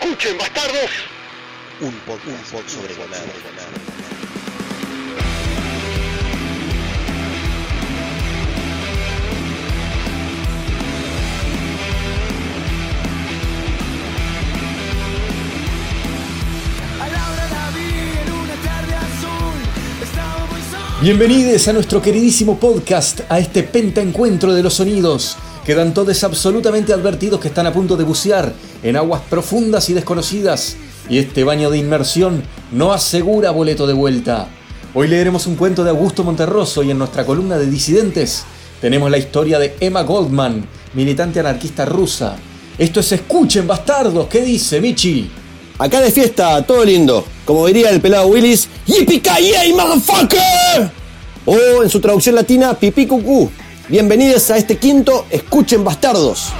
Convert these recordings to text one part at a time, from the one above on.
Escuchen, bastardos. Un podcast sobre volar. Bienvenidos a nuestro queridísimo podcast, a este pentaencuentro de los sonidos. Quedan todos absolutamente advertidos que están a punto de bucear en aguas profundas y desconocidas, y este baño de inmersión no asegura boleto de vuelta. Hoy leeremos un cuento de Augusto Monterroso y en nuestra columna de disidentes tenemos la historia de Emma Goldman, militante anarquista rusa. Esto es Escuchen, bastardos, ¿qué dice Michi? Acá de fiesta, todo lindo. Como diría el pelado Willis, yippee motherfucker! O en su traducción latina, pipí cucú. Bienvenidos a este quinto Escuchen Bastardos.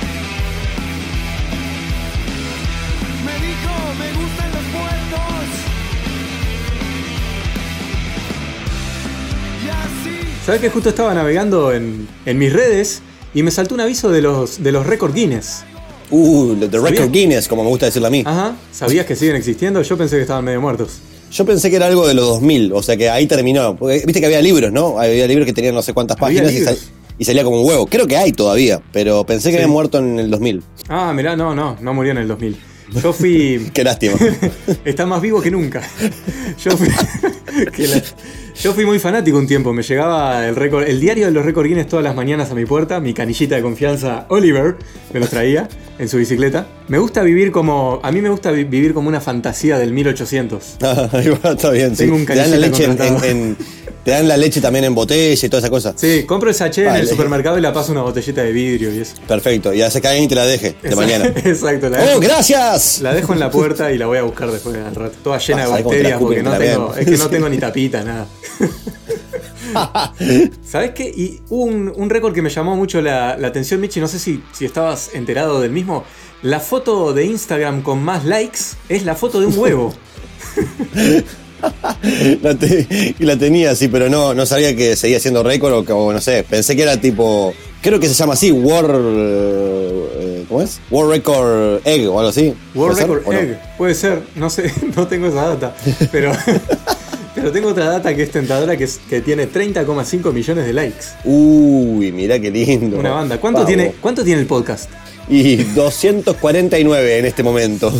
¿Sabes que justo estaba navegando en, en mis redes y me saltó un aviso de los, de los récord Guinness? Uh, The Record. Guinness, como me gusta decirlo a mí. Ajá. ¿Sabías que siguen existiendo? Yo pensé que estaban medio muertos. Yo pensé que era algo de los 2000, o sea que ahí terminó. Porque Viste que había libros, ¿no? Había libros que tenían no sé cuántas Había páginas y, sal- y salía como un huevo. Creo que hay todavía, pero pensé que Sí. había muerto en el 2000. Ah, mirá, no, no, no murió en el 2000. Yo fui. Qué lástima. Está más vivo que nunca. Yo fui, la- yo fui muy fanático un tiempo. Me llegaba el récord, el diario de los récord Guinness todas las mañanas a mi puerta. Mi canillita de confianza, Oliver, me los traía en su bicicleta. Me gusta vivir como. A mí me gusta vi- vivir como una fantasía del 1800. Ahí va, Está bien, sí. Tengo un te dan la canillita leche en- en- te dan la leche también en botella y toda esa cosa. Sí, compro el sachet en el supermercado y la paso una botellita de vidrio y eso. Perfecto. Y hace que alguien te la deje de Exacto, mañana. Exacto, la ¡Oh, dejo, gracias! la dejo en la puerta y la voy a buscar después al rato. Toda llena de Vas bacterias porque no tengo, vean. es que no tengo ni tapita, nada. ¿Sabes qué? Y hubo un, un récord que me llamó mucho la, la atención, Michi, no sé si, si estabas enterado del mismo. La foto de Instagram con más likes es la foto de un huevo. La, te- y la tenía, sí, pero no, no sabía que seguía siendo récord o, que- o no sé. Pensé que era tipo. Creo que se llama así, World. eh, ¿Cómo es? World Record Egg o algo así. World ¿Puede ser Record no? Egg, puede ser, no sé, no tengo esa data, pero, pero tengo otra data que es tentadora que, es- que tiene 30,5 millones de likes. Uy, mirá qué lindo. Una banda. ¿Cuánto, Vamos. tiene, ¿Cuánto tiene el podcast? Y 249 en este momento.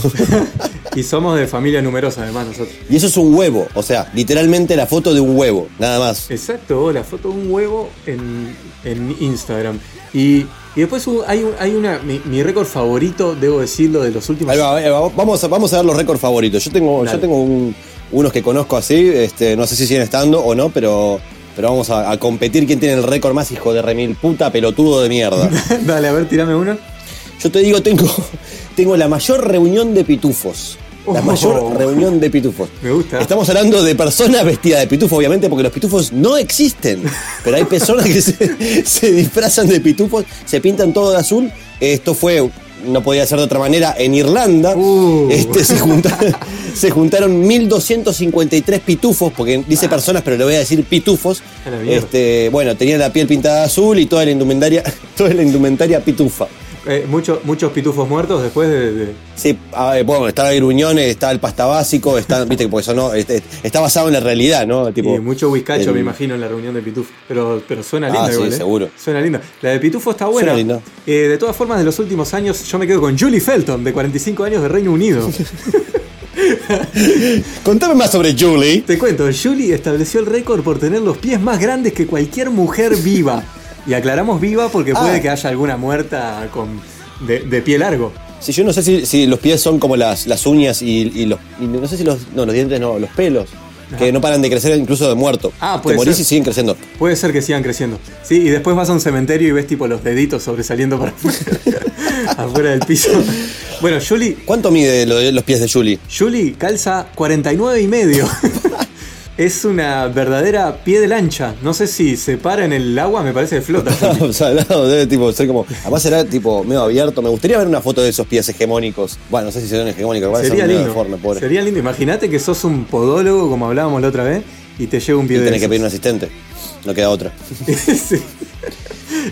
Y somos de familia numerosa además nosotros. y eso es un huevo, o sea, literalmente la foto de un huevo, nada más. Exacto, la foto de un huevo en, en Instagram. Y, y después hay, hay una. Mi, mi récord favorito, debo decirlo, de los últimos. Ahí va, ahí va, vamos, a, vamos a ver los récords favoritos. Yo tengo, Dale. yo tengo un- unos que conozco así, este, no sé si siguen estando o no, pero, pero vamos a, a competir quién tiene el récord más hijo de remil puta pelotudo de mierda. Dale, a ver, tirame uno. Yo te digo, tengo, tengo la mayor reunión de pitufos. La Oh. mayor reunión de pitufos. Me gusta. Estamos hablando de personas vestidas de pitufo, obviamente, porque los pitufos no existen. Pero hay personas que se, se disfrazan de pitufos, se pintan todo de azul. Esto fue, no podía ser de otra manera, en Irlanda. Uh. Este, se, juntaron, se juntaron 1253 pitufos, porque dice personas, pero le voy a decir pitufos. Este, bueno, tenían la piel pintada de azul y toda la indumentaria, toda la indumentaria pitufa. Eh, mucho- muchos pitufos muertos después de. de- Sí, a ver, bueno, está gruñones, está el pasta básico, está, viste, porque eso no, este, está basado en la realidad, ¿no? Tipo, y mucho whiskacho, el- me imagino, en la reunión de pitufo. Pero, pero suena Ah, linda sí, igual, ¿eh? seguro. Suena linda. La de pitufo está buena. Suena linda. Eh, de todas formas, de los últimos años, yo me quedo con Julie Felton, de 45 años de Reino Unido. Contame más sobre Julie. Te cuento, Julie estableció el récord por tener los pies más grandes que cualquier mujer viva. Y aclaramos viva porque Ah. puede que haya alguna muerta con de, de pie largo. Si yo no sé si, si los pies son como las, las uñas y, y los. y no sé si los. No, los dientes no, los pelos. Que no paran de crecer incluso de muerto. Ah, Te puede morís ser. y siguen creciendo. Puede ser que sigan creciendo. Sí, y después vas a un cementerio y ves tipo los deditos sobresaliendo para afuera, del piso. Bueno, Julie, ¿Cuánto mide lo de los pies de Julie? Julie calza 49 y medio. es una verdadera pie de lancha. No sé si se para en el agua, me parece que flota. o sea, debe tipo ser como. Además será tipo medio abierto. Me gustaría ver una foto de esos pies hegemónicos. Bueno, no sé si son hegemónicos, son Sería medio lindo. deformes, pobre. Sería lindo. Imagínate que sos un podólogo, como hablábamos la otra vez, y te llega un pie Y de tenés que pedir un asistente. No queda otra. Sí.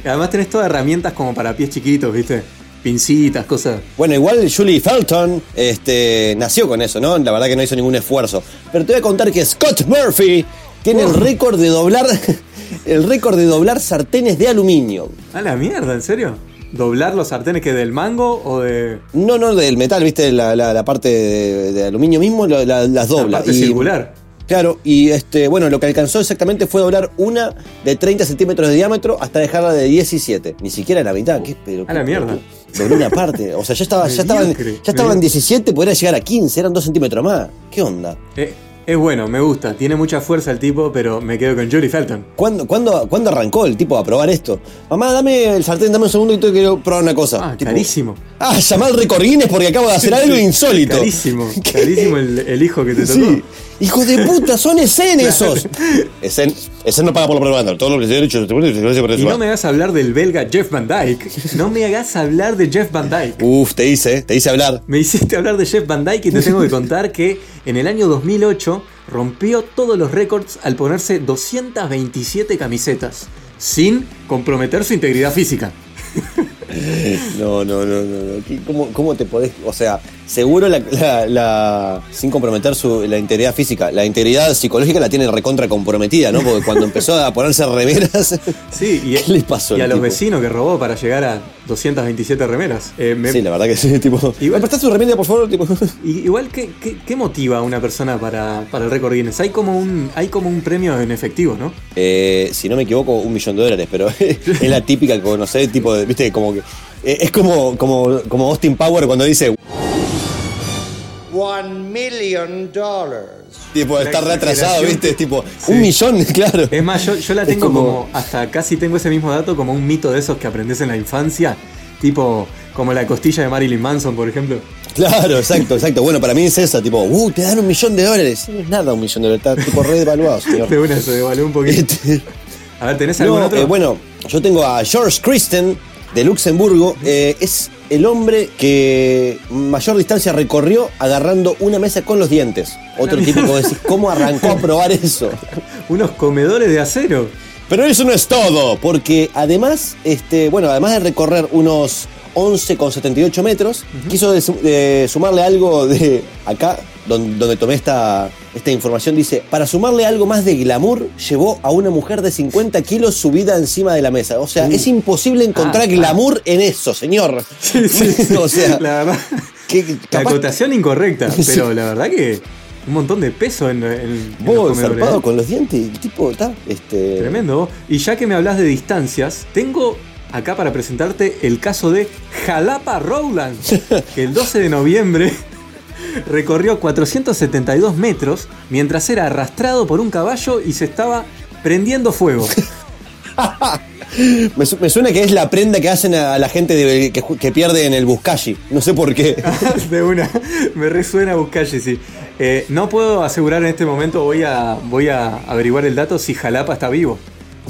Además tenés todas herramientas como para pies chiquitos, ¿viste? Pincitas, cosas. Bueno, igual Julie Felton este, nació con eso, ¿no? La verdad que no hizo ningún esfuerzo. Pero te voy a contar que Scott Murphy tiene el récord de doblar el récord de doblar sartenes de aluminio. A la mierda, ¿en serio? ¿Doblar los sartenes que del mango o de. No, no, del metal, ¿viste? La, la- la parte de, de aluminio mismo la- la- las dobla. La parte Y- circular. Claro, y este, bueno, lo que alcanzó exactamente fue doblar una de 30 centímetros de diámetro hasta dejarla de 17. Ni siquiera la mitad. ¿Qué, pero, A la qué- Dobló una parte. O sea, ya estaba, ya estaban, ya estaban 17, podría llegar a 15, eran 2 centímetros más. ¿Qué onda? Eh, es bueno, me gusta. Tiene mucha fuerza el tipo, pero me quedo con Julie Felton. ¿Cuándo, cuándo, cuándo arrancó el tipo a probar esto? Mamá, dame el sartén, dame un segundo y te quiero probar una cosa. Ah, Tipo, carísimo. Ah, llamá al porque acabo de hacer algo insólito. Carísimo. Carísimo el, el hijo que te tocó. Sí. Hijo de puta, son Essen esos. Essen no paga por la propaganda. Todo lo que se ha dicho, gracias por Y no me hagas hablar del belga Jeff Van Dyke. No me hagas hablar de Jeff Van Dyke. Uf, te hice, te hice hablar. Me hiciste hablar de Jeff Van Dyke y te tengo que contar que en el año 2008 rompió todos los récords al ponerse 227 camisetas, sin comprometer su integridad física. No, no, no, no. no. ¿Qué- ¿Cómo, cómo te podés.? O sea, seguro la, la- la- sin comprometer su, la integridad física. La integridad psicológica la tiene recontra comprometida, ¿no? Porque cuando empezó a ponerse remeras. Sí, y, ¿Qué le pasó y a los tipo? vecinos que robó para llegar a 227 remeras. Eh, me- Sí, la verdad que sí, tipo. Igual- ¿Me su remera, por favor? Tipo. igual, ¿qué, qué, qué motiva a una persona para, para el récord Guinness? Hay como, un, hay como un premio en efectivo, ¿no? Eh, si no me equivoco, un millón de dólares, pero es la típica que conocés, tipo, de, viste, como que. eh, es como, como, como Austin Power cuando dice, One million dollars. tipo, está retrasado, viste, tipo, Sí. un millón, claro. Es más, yo, yo la tengo como- como... hasta casi tengo ese mismo dato como un mito de esos que aprendes en la infancia, tipo como la costilla de Marilyn Manson, por ejemplo. Claro, exacto, exacto. Bueno, para mí es esa, tipo, uh, te dan un millón de dólares. No es nada un millón de dólares, está tipo re devaluado, señor. De una se devaluó un poquito. Este, A ver, ¿tenés algún no, otro? eh, bueno, yo tengo a George Christen de Luxemburgo. Eh, es el hombre que mayor distancia recorrió agarrando una mesa con los dientes. Otro tipo que vos decís, ¿cómo arrancó a probar eso? Unos comedores de acero. Pero eso no es todo, porque además, este, bueno, además de recorrer unos 11,78 metros, quiso de- de sumarle algo de acá, don- donde, tomé esta, esta información, dice, para sumarle algo más de glamour, llevó a una mujer de 50 kilos subida encima de la mesa. O sea, es imposible encontrar Ah, glamour en eso, señor. Sí, sí, sí. o sea, la verdad. que La acotación incorrecta, pero la verdad que un montón de peso en, vos zarpado ¿eh? con los dientes, el tipo está, este... Tremendo. Y ya que me hablas de distancias, tengo acá para presentarte el caso de Jalapa Rowland, que el 12 de noviembre recorrió 472 metros mientras era arrastrado por un caballo y se estaba prendiendo fuego. Me, su- me suena que es la prenda que hacen a la gente de- que, pierde en el Buscashi. No sé por qué. de una, me resuena Buscalle, sí. Eh, no puedo asegurar en este momento, voy a, voy a averiguar el dato si Jalapa está vivo.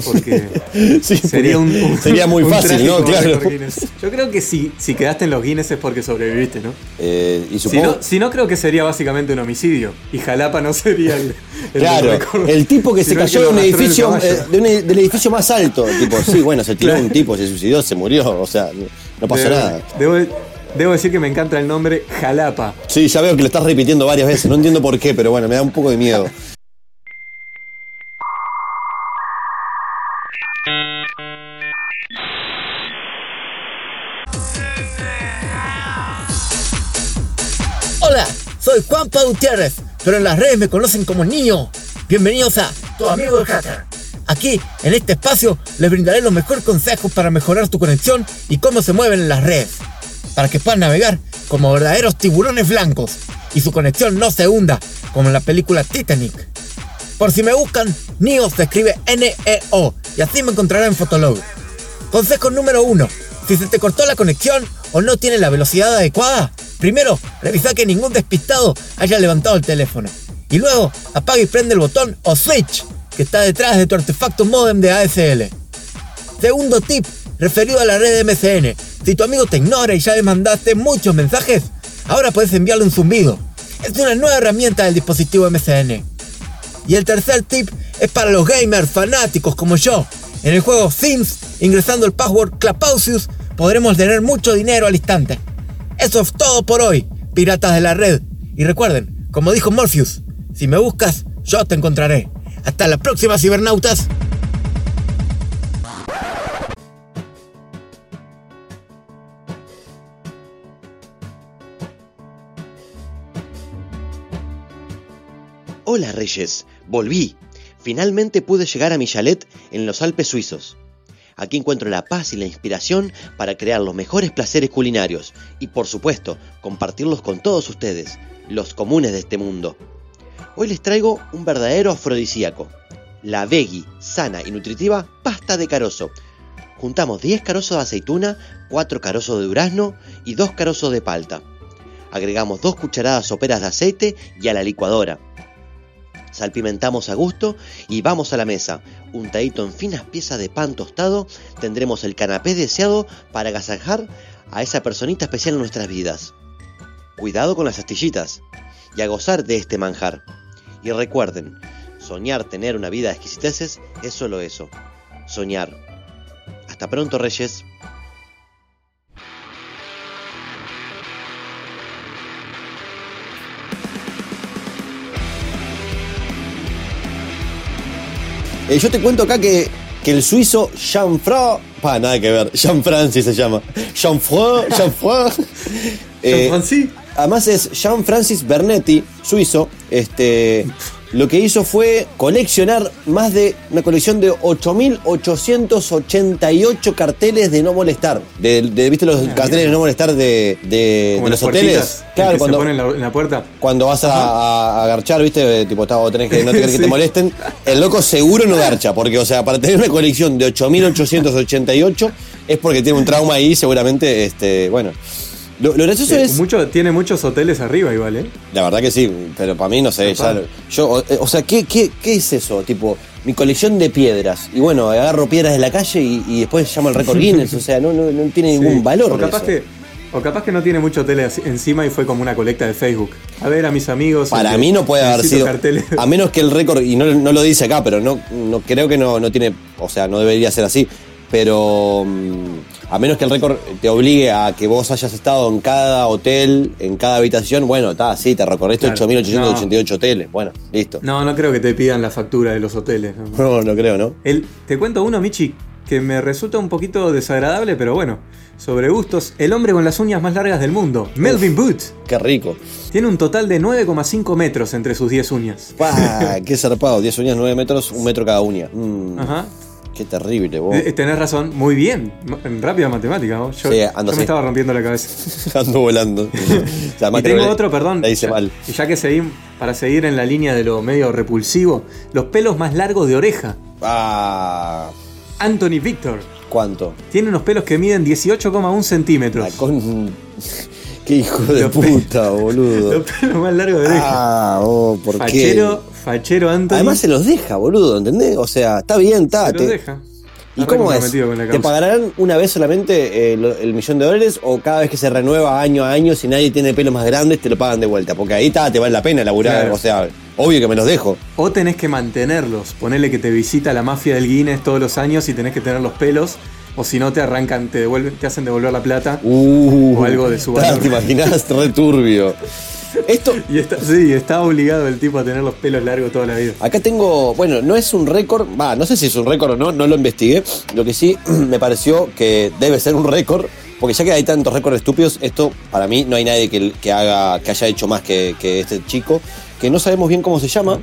Porque Sí, sería un, un- sería muy un fácil, ¿no? Claro. Yo creo que si, si quedaste en los Guinness es porque sobreviviste, ¿no? Eh, y Si supongo. no, si no, creo que sería básicamente un homicidio. Y Jalapa no sería el. el claro, el tipo que se cayó de un edificio, eh, de un e- del edificio más alto. Tipo, sí, bueno, se tiró Claro. un tipo, se suicidó, se murió. O sea, no, no pasó Debo- nada. Debo, debo decir que me encanta el nombre Jalapa. Sí, ya veo que lo estás repitiendo varias veces. No entiendo por qué, pero bueno, me da un poco de miedo. Hola, soy Juanpa Gutiérrez, pero en las redes me conocen como Niño. Bienvenidos a Tu Amigo el Hacker. Aquí, en este espacio, les brindaré los mejores consejos para mejorar tu conexión y cómo se mueven en las redes, para que puedan navegar como verdaderos tiburones blancos y su conexión no se hunda, como en la película Titanic. Por si me buscan, Neo se escribe N-E-O y así me encontrarán en Fotolog. Consejo número 1. Si se te cortó la conexión o no tiene la velocidad adecuada, primero revisa que ningún despistado haya levantado el teléfono. Y luego apaga y prende el botón o switch que está detrás de tu artefacto modem de ASL. Segundo tip, referido a la red MCN. Si tu amigo te ignora y ya le mandaste muchos mensajes, ahora puedes enviarle un zumbido. Es una nueva herramienta del dispositivo MCN. Y el tercer tip es para los gamers fanáticos como yo. En el juego Sims, ingresando el password Clapausius, podremos tener mucho dinero al instante. Eso es todo por hoy, piratas de la red. Y recuerden, como dijo Morpheus, si me buscas, yo te encontraré. Hasta la próxima, cibernautas. Hola Reyes, volví. Finalmente pude llegar a mi chalet en los Alpes suizos. Aquí encuentro la paz y la inspiración para crear los mejores placeres culinarios y por supuesto compartirlos con todos ustedes, los comunes de este mundo. Hoy les traigo un verdadero afrodisíaco, la veggie, sana y nutritiva pasta de carozo. Juntamos 10 carozos de aceituna, 4 carozos de durazno y 2 carozos de palta. Agregamos 2 cucharadas soperas de aceite y a la licuadora. Salpimentamos a gusto y vamos a la mesa. Untadito en finas piezas de pan tostado, tendremos el canapé deseado para agasajar a esa personita especial en nuestras vidas. Cuidado con las astillitas y a gozar de este manjar. Y recuerden, soñar tener una vida de exquisiteces es solo eso, soñar. Hasta pronto, Reyes. Eh, yo te cuento acá que, que el suizo Jean-Fra. Pa, nada que ver. Jean-Francis se llama. Jean-Fra. Jean-Fra. eh, Jean-Francis. además es Jean-Francis Bernetti, suizo. Este. Lo que hizo fue coleccionar más de una colección de 8.888 carteles de no molestar. De, de- ¿Viste los carteles de no molestar de, de- Como de las los hoteles? Claro, que cuando, se en la, puerta. cuando vas a, a, garchar, ¿viste? Tipo, está, vos tenés que no te que te molesten. El loco seguro no garcha, porque, o sea, para tener una colección de 8.888 es porque tiene un trauma ahí, seguramente, este, bueno. Lo, lo gracioso Eh, es. mucho, tiene muchos hoteles arriba igual, ¿eh? La verdad que sí, pero para mí no sé. ya yo, o, o sea, ¿qué, qué, qué es eso? Tipo, mi colección de piedras. Y bueno, agarro piedras de la calle y, y después llamo al récord Guinness. o sea, no, no, no tiene ningún valor. O capaz, eso. que, o capaz que no tiene mucho hoteles encima y fue como una colecta de Facebook. A ver a mis amigos. Para este, mí no puede haber sido. carteles. A menos que el récord, y no, no lo dice acá, pero no, no creo que no, no tiene. O sea, no debería ser así. Pero mm, a menos que el récord te obligue a que vos hayas estado en cada hotel, en cada habitación, bueno, está, sí, te recorriste Claro. 8.888 hoteles. Bueno, listo. No, no creo que te pidan la factura de los hoteles. ¿no? No, no creo, ¿no? El- te cuento uno, Michi, que me resulta un poquito desagradable, pero bueno. Sobre gustos, el hombre con las uñas más largas del mundo, Melvin Booth, Qué rico. tiene un total de 9,5 metros entre sus 10 uñas. ¡Pah! ¡Qué zarpado! 10 uñas, 9 metros, un metro cada uña. Mm, Ajá. ¡Qué terrible, vos! Eh, Tenés razón, muy bien. En rápida matemática, ¿no? Yo, Sí, yo me estaba rompiendo la cabeza. Ando volando. O sea, más Y tengo le- otro, perdón. La hice ya, mal. Y ya que seguimos, para seguir en la línea de lo medio repulsivo, los pelos más largos de oreja. ¡Ah! Anthony Victor ¿Cuánto? tiene unos pelos que miden 18,1 centímetros. La con... ¡Qué hijo de Los puta, boludo! Los pelos más largos de oreja. ¡Ah! Oh, ¿Por fachero, qué? Fachero Anthony. Además se los deja, boludo, ¿entendés? O sea, está bien, está. se los deja. ¿Y cómo es? ¿Te pagarán una vez solamente eh, el millón de dólares o cada vez que se renueva año a año, si nadie tiene pelos más grandes, te lo pagan de vuelta? Porque ahí está, te vale la pena laburar. Claro. O sea, obvio que me los dejo. O tenés que mantenerlos. Ponele que te visita la mafia del Guinness todos los años y tenés que tener los pelos. O si no, te arrancan, te, devuelven, te hacen devolver la plata. Uh, O algo de su valor. ¿Te imaginas? Re turbio. Esto, Y está, sí, está obligado el tipo a tener los pelos largos toda la vida. acá tengo, bueno, no es un récord, va, no sé si es un récord o no, no lo investigué. Lo que sí me pareció que debe ser un récord, porque ya que hay tantos récords estúpidos, esto para mí no hay nadie que, que haga, que haya hecho más que, que este chico, que no sabemos bien cómo se llama,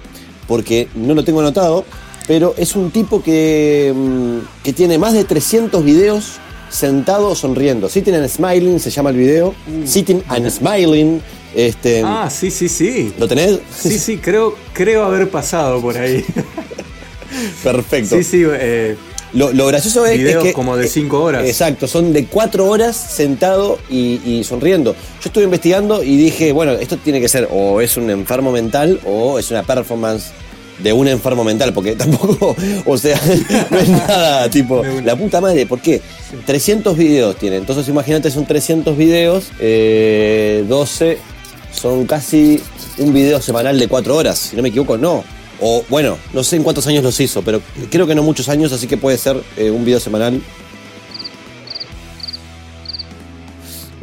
porque no lo tengo anotado, pero es un tipo que, mm, que tiene más de 300 videos sentado sonriendo. Sitting and Smiling se llama el video. Sitting and Smiling. Este, Ah, sí, sí, sí. ¿Lo tenés? Sí, sí, creo, creo haber pasado por ahí. Perfecto. Sí, sí, eh, Lo, lo gracioso es, es Videos que. como de cinco horas. Exacto, son de cuatro horas sentado y, y sonriendo. Yo estuve investigando y dije, bueno, esto tiene que ser o es un enfermo mental o es una performance de un enfermo mental, porque tampoco, o sea, no es nada, tipo, la puta madre, ¿por qué? 300 videos tiene, entonces imagínate, son 300 videos, eh, 12, son casi un video semanal de cuatro horas, si no me equivoco, no. O bueno, no sé en cuántos años los hizo, pero creo que no muchos años, así que puede ser eh, un video semanal.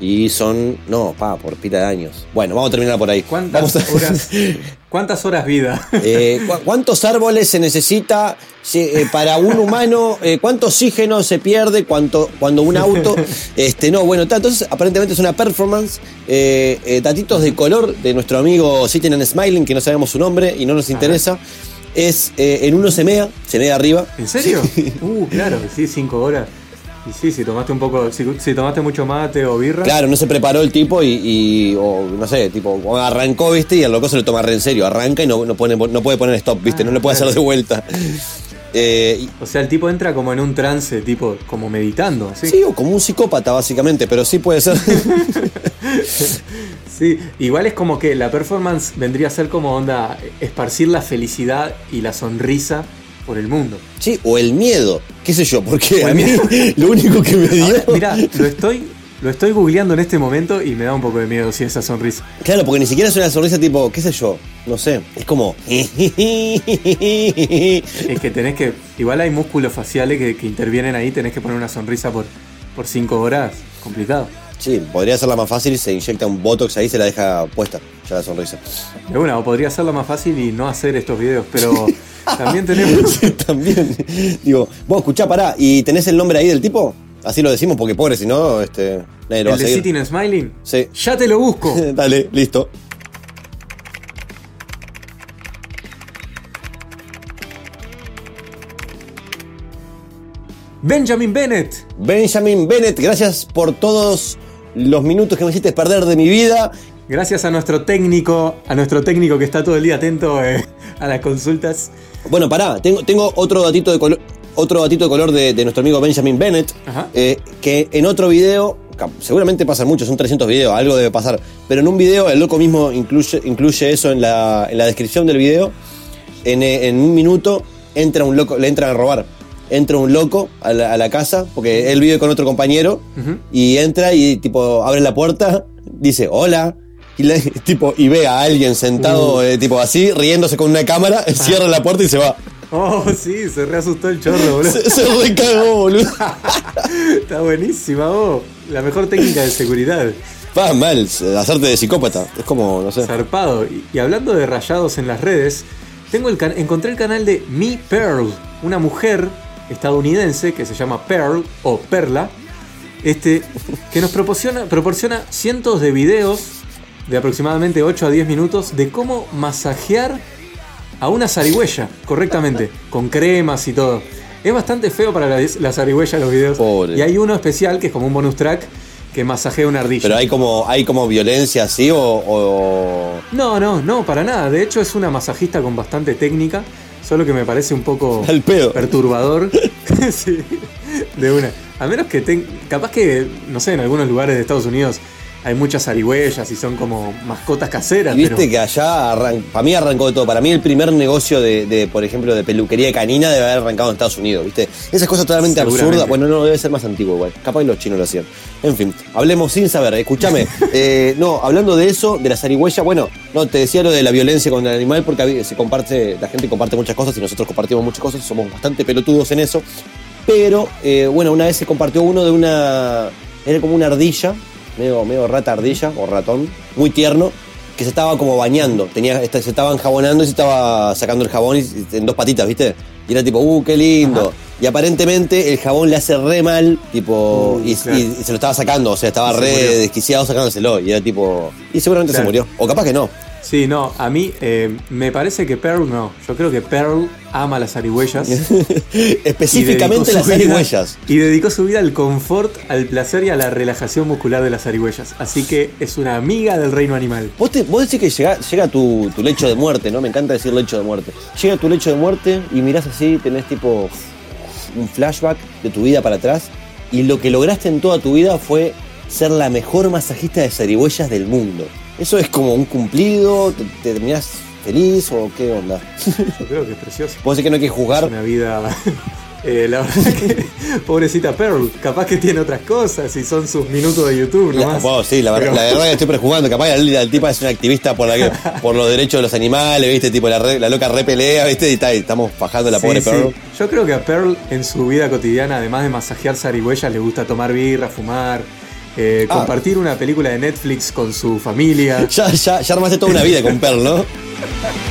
Y son, no, pa, por pita de años. Bueno, vamos a terminar por ahí. ¿Cuántas Vamos a- horas, ¿Cuántas horas vida? Eh, ¿cu- ¿Cuántos árboles se necesita eh, para un humano? Eh, ¿Cuánto oxígeno se pierde cuánto, cuando un auto? Este, no, bueno, entonces aparentemente es una performance. Datitos de color de nuestro amigo Sitting and Smiling, que no sabemos su nombre y no nos interesa. Es eh, en uno se mea, se mea arriba. ¿En serio? Uh, claro, sí, cinco horas. Y sí, si tomaste un poco, si, si tomaste mucho mate o birra. Claro, no se preparó el tipo y, y- o, no sé, tipo, arrancó, viste, y al loco se lo toma re en serio. Arranca y no, no, pone- no puede poner stop, viste, Ah, no le puede claro. hacer de vuelta. Eh, O sea, el tipo entra como en un trance, tipo, como meditando, así. Sí, o como un psicópata, básicamente, pero sí puede ser. Sí, igual es como que la performance vendría a ser como onda esparcir la felicidad y la sonrisa por el mundo. sí, o el miedo, qué sé yo, porque a mí lo único que me dio. Mira, lo estoy, lo estoy googleando en este momento y me da un poco de miedo si esa sonrisa. Claro, porque ni siquiera es una sonrisa tipo, qué sé yo, no sé, es como. Es que tenés que. Igual hay músculos faciales que, que intervienen ahí, tenés que poner una sonrisa por, por cinco horas. Complicado. Sí, podría ser la más fácil, se inyecta un botox ahí y se la deja puesta, ya la sonrisa. De una, o podría hacerlo más fácil y no hacer estos videos, pero también tenemos. Sí, también. Digo, vos escuchá, pará, ¿y tenés el nombre ahí del tipo? Así lo decimos porque pobre, si no, este, nadie lo va El a de seguir. Sitting and Smiling. Sí. Ya te lo busco. Dale, listo. Benjamin Bennett. Benjamin Bennett, gracias por todos los minutos que me hiciste perder de mi vida. Gracias a nuestro técnico, a nuestro técnico que está todo el día atento eh, a las consultas. Bueno, pará, tengo, tengo otro datito de color. Otro datito de color de, de nuestro amigo Benjamin Bennett, eh, que en otro video, seguramente pasan muchos, son 300 videos, algo debe pasar, pero en un video el loco mismo incluye, incluye eso en la, en la descripción del video. En, eh, en un minuto entra un loco, le entran a robar. Entra un loco a la, a la casa, porque él vive con otro compañero, y entra y tipo abre la puerta, dice hola, y, tipo, y ve a alguien sentado Uh. eh, tipo así, riéndose con una cámara, cierra la puerta y se va. Oh, sí, se reasustó el chorro, boludo. Se, se recagó, boludo. Está buenísima, vos. La mejor técnica de seguridad. Va mal, hacerte de psicópata. Es como, no sé. Zarpado. Y, y hablando de rayados en las redes, tengo el encontré el canal de Me Pearl, una mujer estadounidense que se llama Pearl o Perla, este, que nos proporciona, proporciona cientos de videos de aproximadamente 8 a 10 minutos de cómo masajear a una zarigüeya correctamente, con cremas y todo. Es bastante feo para la, la zarigüeya los videos. Pobre. Y hay uno especial que es como un bonus track que masajea una ardilla. Pero hay como, hay como violencia así o, o- No, no, no, para nada. De hecho, es una masajista con bastante técnica. Solo que me parece un poco Al pedo. perturbador. sí, de una. A menos que ten, capaz que, no sé, en algunos lugares de Estados Unidos hay muchas zarigüeyas y son como mascotas caseras. Y viste pero- que allá, para mí arrancó de todo. Para mí el primer negocio de, de, por ejemplo, de peluquería canina debe haber arrancado en Estados Unidos, ¿viste? Esas cosas totalmente absurdas. Bueno, no, debe ser más antiguo igual. Capaz los chinos lo hacían. En fin, hablemos sin saber. Escúchame. eh, no, hablando de eso, de la zarigüeya, bueno, no, te decía lo de la violencia contra el animal porque se comparte, la gente comparte muchas cosas y nosotros compartimos muchas cosas. Somos bastante pelotudos en eso. Pero, eh, bueno, una vez se compartió uno de una. Era como una ardilla, medio, medio rata ardilla o ratón, muy tierno, que se estaba como bañando. Tenía, este, se estaba enjabonando y se estaba sacando el jabón y- en dos patitas, ¿viste? Y era tipo, uh, qué lindo. Y aparentemente el jabón le hace re mal, tipo, Uh, y, claro. y- y se lo estaba sacando, o sea, estaba se re murió. desquiciado sacándoselo. Y era tipo. Y seguramente Claro. se murió. O capaz que no. Sí, no, a mí eh, me parece que Pearl no. Yo creo que Pearl ama las zarigüeyas. Específicamente las vida-. Y dedicó su vida al confort, al placer y a la relajación muscular de las zarigüeyas. Así que es una amiga del reino animal. Vos, te- vos decís que llega, llega tu, tu lecho de muerte, ¿no? Me encanta decir lecho de muerte. Llega tu lecho de muerte y mirás así, tenés tipo un flashback de tu vida para atrás y lo que lograste en toda tu vida fue ser la mejor masajista de zarigüeyas del mundo. ¿Eso es como un cumplido? ¿Te, te terminás feliz o qué onda? Yo creo que es precioso. Vos decís que no hay que Es juzgar. una vida. eh, la verdad que. Pobrecita Pearl. Capaz que tiene otras cosas y son sus minutos de YouTube La, nomás. vos, sí, la, verdad- Pero- la verdad que estoy prejugando. Capaz que la, la tipa es una activista por, la por los derechos de los animales, ¿viste? Tipo, la, re- la loca repelea, ¿viste? Y, está, y estamos bajando a la Sí, pobre sí. perro. Yo creo que a Pearl en su vida cotidiana, además de masajear zarigüeyas, le gusta tomar birra, fumar eh, Ah. compartir una película de Netflix con su familia. Ya, ya, ya armaste toda una vida con Pearl, ¿no?